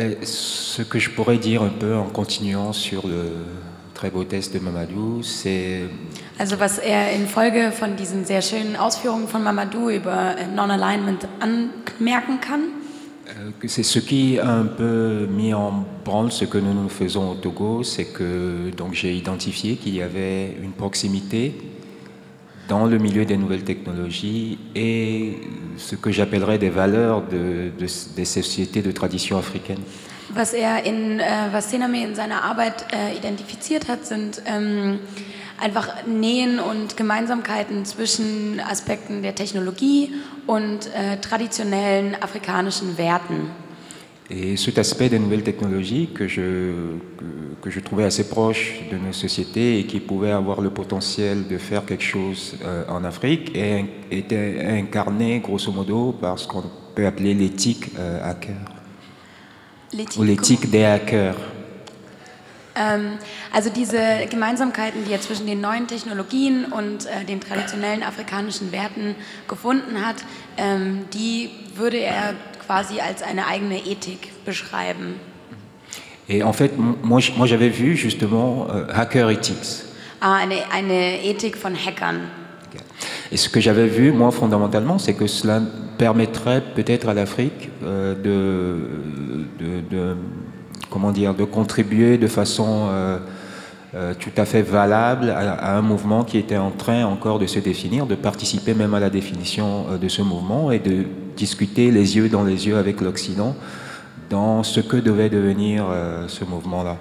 ben, ce que je pourrais dire un peu en continuant sur le très beau test de Mamadou, c'est Also was er in Folge von diesen sehr schönen Ausführungen von Mamadou über Non-Alignment anmerken kann, euh, c'est ce qui a un peu mis en branle ce que nous nous faisons au Togo, c'est que donc j'ai identifié qu'il y avait une proximité dans le milieu des nouvelles technologies et ce que j'appellerais des valeurs de- de- des sociétés de tradition africaine. was er in, äh, was Sename in seiner Arbeit äh, identifiziert hat, sind ähm, einfach Nähen und Gemeinsamkeiten zwischen Aspekten der Technologie und äh, traditionellen afrikanischen Werten. Et cet aspect des nouvelles technologies que je, que, que je trouvais assez proche de nos sociétés et qui pouvait avoir le potentiel de faire quelque chose euh, en Afrique est- était incarné grosso modo par ce qu'on peut appeler l'éthique euh, hacker ou l'éthique des hackers. Ähm, also diese Gemeinsamkeiten, die er zwischen den neuen Technologien und äh, den traditionellen afrikanischen Werten gefunden hat, ähm, die würde er quasi als eine eigene Ethik beschreiben. Et en fait, moi, j'avais vu justement euh, Hacker Ethics. Ah, eine, eine Ethik von Hackern. Et ce que j'avais vu, moi, fondamentalement, c'est que cela permettrait peut-être à l'Afrique euh, de, de, de- comment dire, de contribuer de façon euh, euh, tout à fait valable à, à un mouvement qui était en train encore de se définir, de participer même à la définition de ce mouvement et de discuter les yeux dans les yeux avec l'Occident dans ce que devait devenir euh, ce mouvement-là.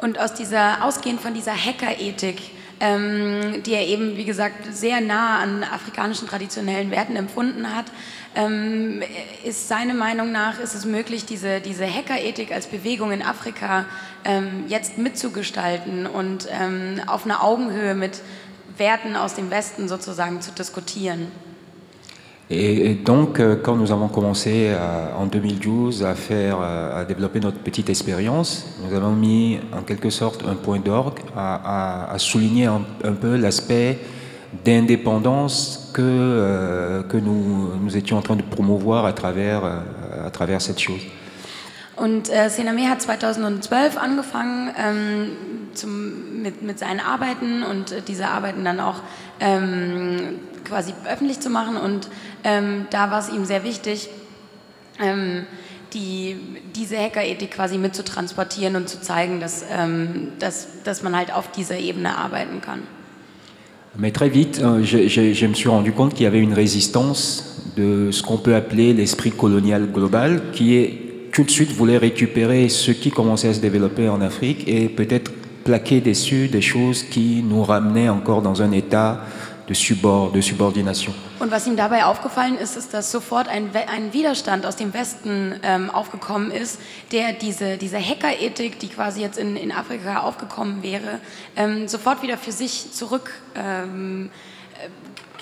Und aus dieser, ausgehend von dieser Hackerethik, ähm, die er eben, wie gesagt, sehr nah an afrikanischen traditionellen Werten empfunden hat, ähm, ist seiner Meinung nach, ist es möglich, diese, diese Hackerethik als Bewegung in Afrika ähm, jetzt mitzugestalten und ähm, auf einer Augenhöhe mit Werten aus dem Westen sozusagen zu diskutieren. Et, donc, euh, quand nous avons commencé à- en 2012 à faire, euh, à développer notre petite expérience, nous avons mis en quelque sorte un point d'orgue à, souligner un, peu l'aspect d'indépendance que, euh, que nous, étions en train de promouvoir à travers, euh, à travers cette chose. Und äh, Sename hat 2012 angefangen ähm, zum, mit, mit seinen Arbeiten und äh, diese Arbeiten dann auch ähm, quasi öffentlich ähm, da war es ihm sehr wichtig, ähm, die, diese Hackerethik quasi mitzutransportieren und zu zeigen, dass, ähm, dass, dass man halt auf dieser Ebene arbeiten kann. Mais très vite, euh, je, me suis rendu compte qu'il y avait une résistance de ce qu'on peut appeler l'esprit colonial global, qui est tout de suite voulait récupérer ce qui commençait à se développer en Afrique et peut-être plaquer dessus des choses qui nous ramenaient encore dans un état de, subord, de subordination. Und was ihm dabei aufgefallen ist, ist, dass sofort ein, ein Widerstand aus dem Westen ähm, aufgekommen ist, der diese, diese Hackerethik, die quasi jetzt in, in Afrika aufgekommen wäre, ähm, sofort wieder für sich zurück ähm, äh,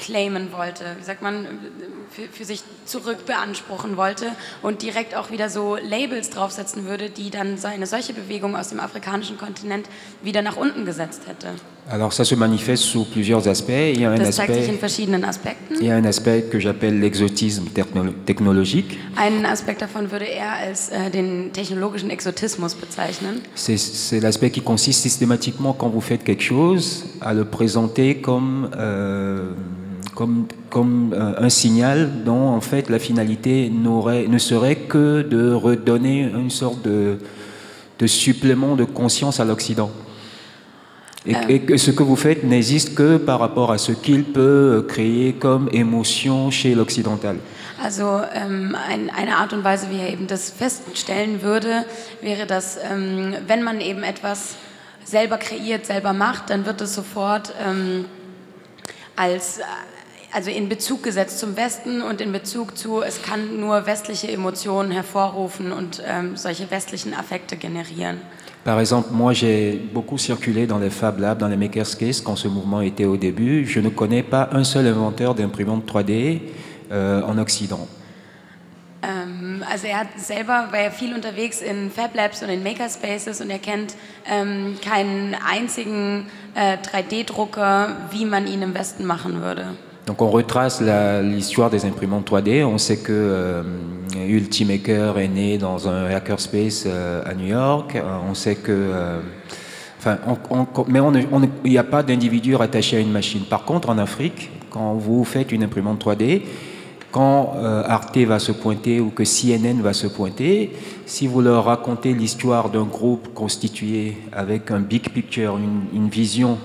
claimen wollte, wie sagt man, für, für sich zurück beanspruchen wollte und direkt auch wieder so Labels draufsetzen würde, die dann so eine solche Bewegung aus dem afrikanischen Kontinent wieder nach unten gesetzt hätte. Alors ça se manifeste sous plusieurs aspects. Il y a un Das zeigt sich in aspect, verschiedenen Aspekten. il y a un aspect que j'appelle l'exotisme techno- technologique. Einen Aspekt davon würde er als äh, den technologischen Exotismus bezeichnen. C'est l'aspect qui consiste systématiquement, quand vous faites quelque chose, à le présenter comme, euh, comme, comme euh, un signal dont en fait la finalité ne serait que de redonner une sorte de, de supplément de conscience à l'Occident. Et, et que ce que vous faites n'existe que par rapport à ce qu'il peut créer comme émotion chez l'occidental. Also ähm, ein, eine Art und Weise, wie er eben das feststellen würde, wäre, dass ähm, wenn man eben etwas selber kreiert, selber macht, dann wird es sofort ähm, als also in Bezug gesetzt zum Westen und in Bezug zu, es kann nur westliche Emotionen hervorrufen und ähm, solche westlichen Affekte generieren. Par exemple, moi j'ai beaucoup circulé dans les Fab Labs, dans les Makerspace quand ce mouvement était au début. Je ne connais pas un seul inventeur d'imprimante 3D euh, en Occident. Ähm, also er hat selber, war ja viel unterwegs in Fab Labs und in Makerspaces und er kennt ähm, keinen einzigen äh, 3D-Drucker, wie man ihn im Westen machen würde. Donc on retrace l'histoire des imprimantes 3D. On sait que euh, Ultimaker est né dans un hackerspace euh, à New York. Euh, on sait que... Enfin, on- mais il n'y a pas d'individu rattaché à une machine. Par contre, en Afrique, quand vous faites une imprimante 3D, quand Arte va se pointer ou que CNN va se pointer, si vous leur racontez l'histoire d'un groupe constitué avec un big picture, une vision,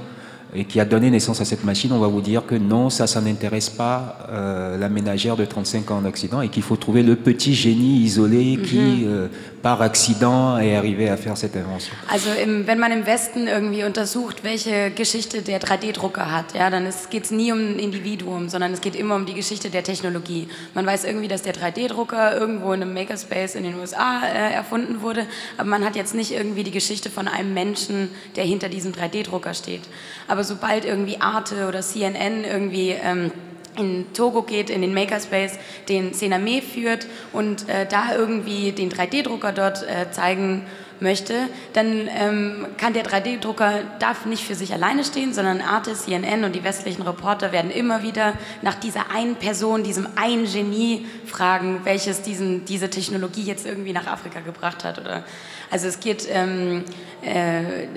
et qui a donné naissance à cette machine, on va vous dire que non, ça, ça n'intéresse pas euh, la ménagère de 35 ans en Occident et qu'il faut trouver le petit génie isolé qui, euh, par accident, est arrivé à faire cette invention. Also im, wenn man im Westen irgendwie untersucht, welche Geschichte der 3D-Drucker hat, ja, dann geht es nie um ein Individuum, sondern es geht immer um die Geschichte der Technologie. Man weiß irgendwie, dass der 3D-Drucker irgendwo in einem Makerspace in den USA äh, erfunden wurde, aber man hat jetzt nicht irgendwie die Geschichte von einem Menschen, der hinter diesem 3D-Drucker steht. Aber sobald irgendwie Arte oder CNN irgendwie... Ähm, in Togo geht, in den Makerspace, den Sename führt und äh, da irgendwie den 3D-Drucker dort äh, zeigen möchte, dann ähm, kann der 3D-Drucker darf nicht für sich alleine stehen, sondern Arte, CNN und die westlichen Reporter werden immer wieder nach dieser einen Person, diesem einen Genie fragen, welches diesen, diese Technologie jetzt irgendwie nach Afrika gebracht hat. Oder also es geht, ähm, äh,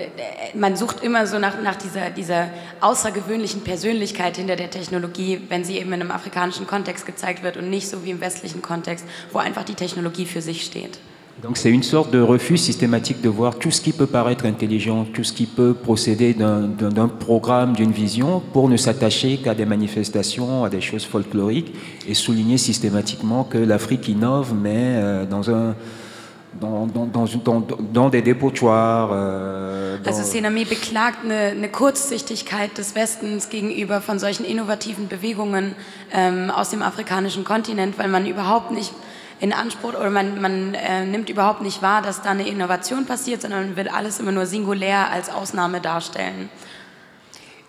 man sucht immer so nach, nach dieser, dieser außergewöhnlichen Persönlichkeit hinter der Technologie, wenn sie eben in einem afrikanischen Kontext gezeigt wird und nicht so wie im westlichen Kontext, wo einfach die Technologie für sich steht. Donc c'est une sorte de refus systématique de voir tout ce qui peut paraître intelligent, tout ce qui peut procéder d'un- programme, d'une vision, pour ne s'attacher qu'à des manifestations, à des choses folkloriques, et souligner systématiquement que l'Afrique innove, mais euh, dans, un, dans, dans, dans, des dépotoirs. euh, Also Sename beklagt eine Kurzsichtigkeit des Westens gegenüber von solchen innovativen Bewegungen ähm, aus dem afrikanischen Kontinent, weil man überhaupt nicht in Anspruch oder man, man äh, nimmt überhaupt nicht wahr, dass da eine Innovation passiert, sondern will alles immer nur singulär als Ausnahme darstellen.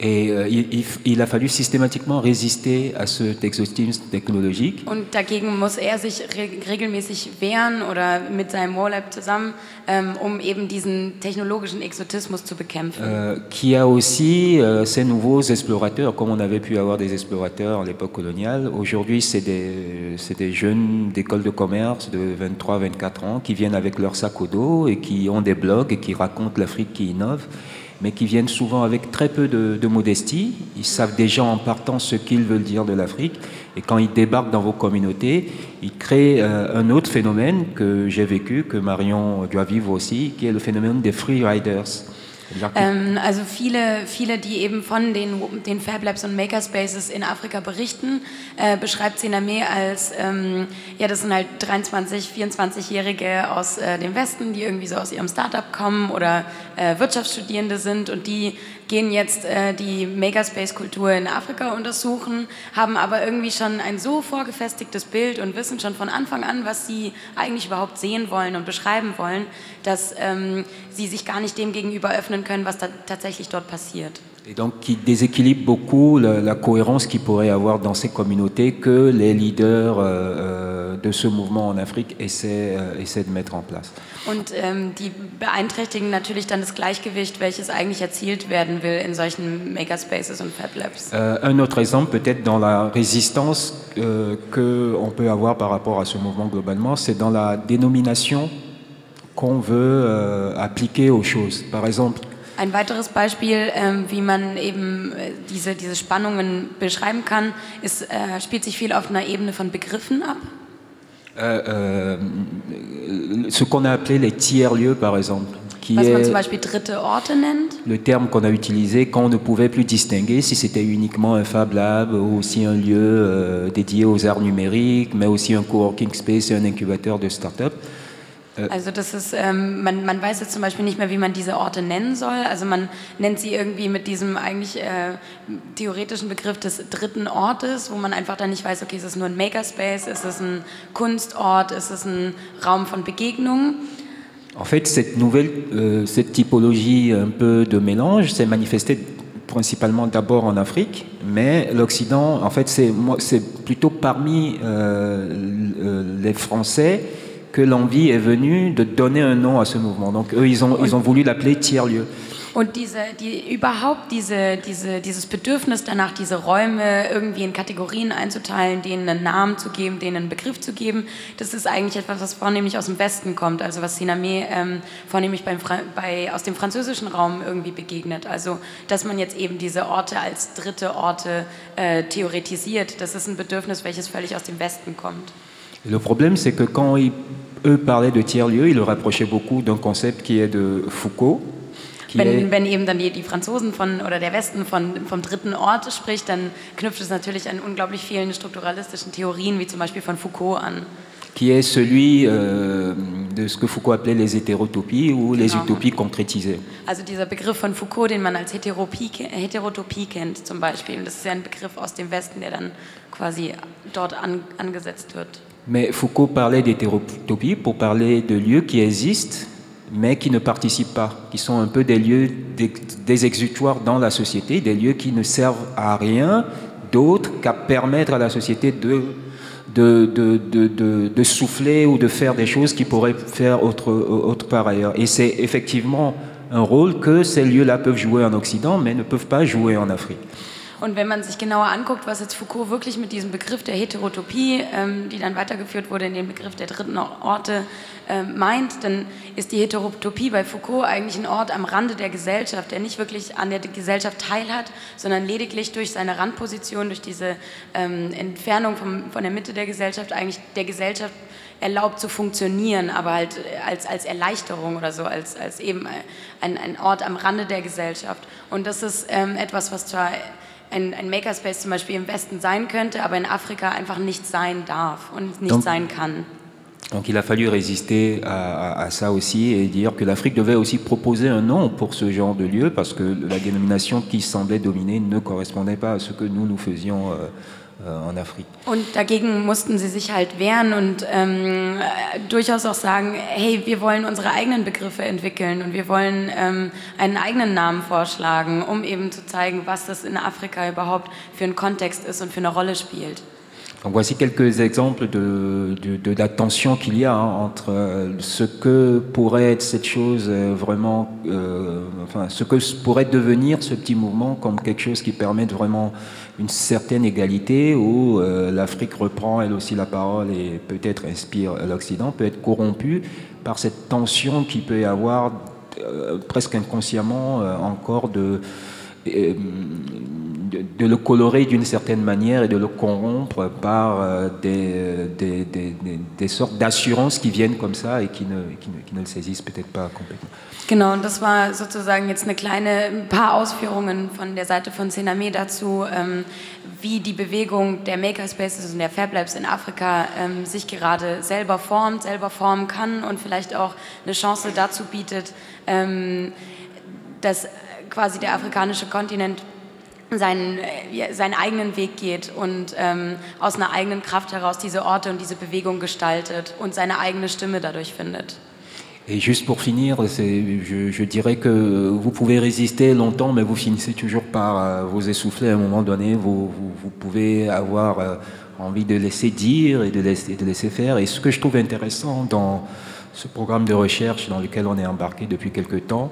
Et euh, il, il- a fallu systématiquement résister à cet exotisme technologique. Und dagegen muss er sich re regelmäßig wehren oder mit seinem Warlab zusammen, ähm, um eben diesen technologischen Exotismus zu bekämpfen. Euh, qui a aussi euh, ces nouveaux explorateurs, comme on avait pu avoir des explorateurs à l'époque coloniale. Aujourd'hui, c'est des, des jeunes d'école de commerce de 23-24 ans qui viennent avec leur sac au dos et qui ont des blogs et qui racontent l'Afrique qui innove, mais qui viennent souvent avec très peu de, de modestie. Ils savent déjà en partant ce qu'ils veulent dire de l'Afrique. Et quand ils débarquent dans vos communautés, ils créent euh, un autre phénomène que j'ai vécu, que Marion doit vivre aussi, qui est le phénomène des free riders. Ähm, also viele, viele, die eben von den, den Fab Labs und Makerspaces in Afrika berichten, äh, beschreibt Sename als, ähm, ja, das sind halt 23, 24-Jährige aus äh, dem Westen, die irgendwie so aus ihrem Startup kommen oder äh, Wirtschaftsstudierende sind und die gehen jetzt äh, die Makerspace-Kultur in Afrika untersuchen, haben aber irgendwie schon ein so vorgefestigtes Bild und wissen schon von Anfang an, was sie eigentlich überhaupt sehen wollen und beschreiben wollen, dass ähm, sie sich gar nicht dem gegenüber öffnen können, was da tatsächlich dort passiert. Et donc qui déséquilibre beaucoup la, la cohérence qu'il pourrait y avoir dans ces communautés que les leaders euh, euh, de ce mouvement en Afrique essaient, euh, essaient de mettre en place. Und ähm, die beeinträchtigen natürlich dann das Gleichgewicht, welches eigentlich erzielt werden will in solchen Makerspaces und Fab Labs. Euh, un autre exemple, peut-être dans la résistance euh, qu'on peut avoir par rapport à ce mouvement globalement, c'est dans la dénomination qu'on veut appliquer aux choses. Par exemple, Ein weiteres Beispiel, ähm, wie man eben äh, diese, diese Spannungen beschreiben kann, ist, äh, spielt sich viel auf einer Ebene von Begriffen ab? euh, euh, ce qu'on a appelé les tiers-lieux, par exemple, qui Was man est zum Beispiel dritte Orte nennt? le terme qu'on a utilisé quand on ne pouvait plus distinguer si c'était uniquement un Fab Lab ou aussi un lieu euh, dédié aux arts numériques, mais aussi un coworking space et un incubateur de start-up. Also das ist, ähm, man, man weiß jetzt zum Beispiel nicht mehr, wie man diese Orte nennen soll. Also man nennt sie irgendwie mit diesem eigentlich äh, theoretischen Begriff des dritten Ortes, wo man einfach dann nicht weiß, okay, ist es nur ein Makerspace, ist es ein Kunstort, ist es ein Raum von Begegnungen. En fait, cette nouvelle, euh, cette typologie un peu de mélange s'est manifestée principalement d'abord en Afrique, mais l'Occident, en fait, c'est plutôt parmi euh, euh, les Français que l'envie est venue de donner un nom à ce mouvement. Donc eux, ils ont, ils ont voulu l'appeler tiers-lieu. Und diese, die, überhaupt diese, diese, dieses Bedürfnis danach, diese Räume irgendwie in Kategorien einzuteilen, denen einen Namen zu geben, denen einen Begriff zu geben, das ist eigentlich etwas, was vornehmlich aus dem Westen kommt, also was Siname ähm, vornehmlich beim bei, aus dem französischen Raum irgendwie begegnet. Also, dass man jetzt eben diese Orte als dritte Orte äh, theoretisiert, das ist ein Bedürfnis, welches völlig aus dem Westen kommt. Le problème, c'est que quand ils, eux parlaient de tiers-lieux, ils le rapprochaient beaucoup d'un concept qui est de Foucault. Wenn, wenn, eben dann die, die, Franzosen von, oder der Westen von, vom dritten Ort spricht, dann knüpft es natürlich an unglaublich vielen strukturalistischen Theorien, wie zum Beispiel von Foucault an. Qui est celui euh, de ce que Foucault appelait les hétérotopies ou les genau. utopies concrétisées. Also dieser Begriff von Foucault, den man als Heterotopie, Heterotopie kennt zum Beispiel. Das ist ja ein Begriff aus dem Westen, der dann quasi dort an, angesetzt wird. Mais Foucault parlait d'hétérotopie pour parler de lieux qui existent, mais qui ne participent pas, qui sont un peu des lieux des exutoires dans la société, des lieux qui ne servent à rien d'autre qu'à permettre à la société de de, de, de, de, souffler ou de faire des choses qui pourraient faire autre, autre part ailleurs. Et c'est effectivement un rôle que ces lieux-là peuvent jouer en Occident, mais ne peuvent pas jouer en Afrique. Und wenn man sich genauer anguckt, was jetzt Foucault wirklich mit diesem Begriff der Heterotopie, ähm, die dann weitergeführt wurde in den Begriff der dritten Orte, äh, meint, dann ist die Heterotopie bei Foucault eigentlich ein Ort am Rande der Gesellschaft, der nicht wirklich an der Gesellschaft teilhat, sondern lediglich durch seine Randposition, durch diese ähm, Entfernung vom, von der Mitte der Gesellschaft eigentlich der Gesellschaft erlaubt zu funktionieren, aber halt als, als Erleichterung oder so, als, als eben ein, ein Ort am Rande der Gesellschaft. Und das ist ähm, etwas, was zwar ein, ein Makerspace zum Beispiel im Westen sein könnte, aber in Afrika einfach nicht sein darf und nicht donc, sein kann. Donc il a fallu résister à, à, à ça aussi et dire que l'Afrique devait aussi proposer un nom pour ce genre de lieu parce que la dénomination qui semblait dominer ne correspondait pas à ce que nous nous faisions euh, en Afrique. Und dagegen mussten sie sich halt wehren und ähm, durchaus auch sagen, hey, wir wollen unsere eigenen Begriffe entwickeln und wir wollen ähm, einen eigenen Namen vorschlagen, um eben zu zeigen, was das in Afrika überhaupt für ein Kontext ist und für eine Rolle spielt. Donc voici quelques exemples de, de, la tension qu'il y a hein, entre euh, ce que pourrait être cette chose euh, vraiment, euh, enfin ce que pourrait devenir ce petit mouvement comme quelque chose qui permette vraiment une certaine égalité où l'Afrique reprend elle aussi la parole et peut-être inspire l'Occident, peut être corrompue par cette tension qui peut y avoir presque inconsciemment encore de de, le colorer d'une certaine manière et de le corrompre par euh, des, des, des, des, sortes d'assurances qui viennent comme ça et qui ne, qui ne, qui ne le saisissent peut-être pas complètement. Genau, und das war sozusagen jetzt eine kleine, ein paar Ausführungen von der Seite von Sename dazu, ähm, wie die Bewegung der Makerspaces und der Fablabs in Afrika ähm, sich gerade selber formt, selber formen kann und vielleicht auch eine Chance dazu bietet, ähm, dass quasi der afrikanische Kontinent seinen, seinen eigenen Weg geht und ähm, aus einer eigenen Kraft heraus diese Orte und diese Bewegung gestaltet und seine eigene Stimme dadurch findet. Et juste pour finir, je, je, dirais que vous pouvez résister longtemps, mais vous finissez toujours par euh, vous essouffler à un moment donné. Vous, vous, vous pouvez avoir euh, envie de laisser dire et de laisser, de laisser faire. Et ce que je trouve intéressant dans ce programme de recherche dans lequel on est embarqué depuis quelque temps,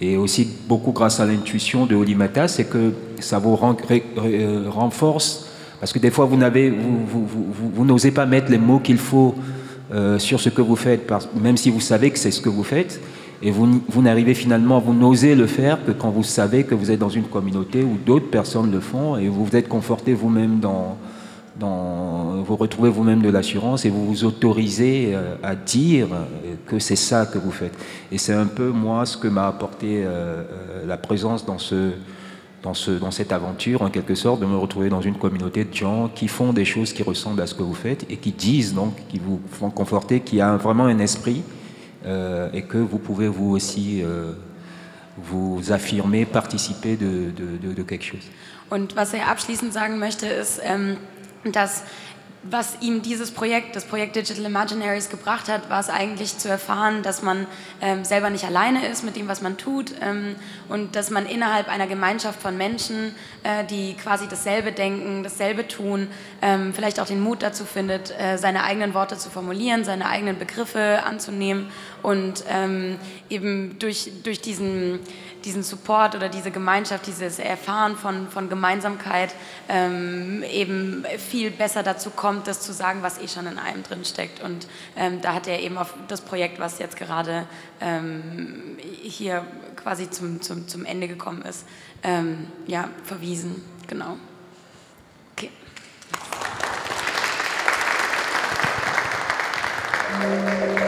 et aussi beaucoup grâce à l'intuition de Olimata, c'est que ça vous euh, renforce, parce que des fois vous n'avez, vous, vous, vous, vous n'osez pas mettre les mots qu'il faut euh, sur ce que vous faites, même si vous savez que c'est ce que vous faites, et vous, vous n'arrivez finalement, vous n'osez le faire que quand vous savez que vous êtes dans une communauté où d'autres personnes le font, et vous vous êtes conforté vous-même dans, vous retrouvez vous-même de l'assurance et vous vous autorisez euh, à dire que c'est ça que vous faites. Et c'est un peu moi ce que m'a apporté euh, euh, la présence dans, ce, dans, ce, dans cette aventure, en quelque sorte, de me retrouver dans une communauté de gens qui font des choses qui ressemblent à ce que vous faites et qui disent donc, qui vous font conforter, qu'il y a vraiment un esprit et que vous pouvez vous aussi vous affirmer, participer de quelque chose. Und was er abschließend sagen möchte, ist, ähm dass was ihm dieses Projekt, das Projekt Digital Imaginaries gebracht hat, war es eigentlich zu erfahren, dass man ähm, selber nicht alleine ist mit dem, was man tut ähm, und dass man innerhalb einer Gemeinschaft von Menschen, äh, die quasi dasselbe denken, dasselbe tun, ähm, vielleicht auch den Mut dazu findet, äh, seine eigenen Worte zu formulieren, seine eigenen Begriffe anzunehmen und ähm, eben durch, durch diesen diesen Support oder diese Gemeinschaft, dieses Erfahren von, von Gemeinsamkeit ähm, eben viel besser dazu kommt, das zu sagen, was eh schon in einem drin steckt. Und ähm, da hat er eben auf das Projekt, was jetzt gerade ähm, hier quasi zum, zum, zum Ende gekommen ist, ähm, ja, verwiesen. Genau. Okay. Applaus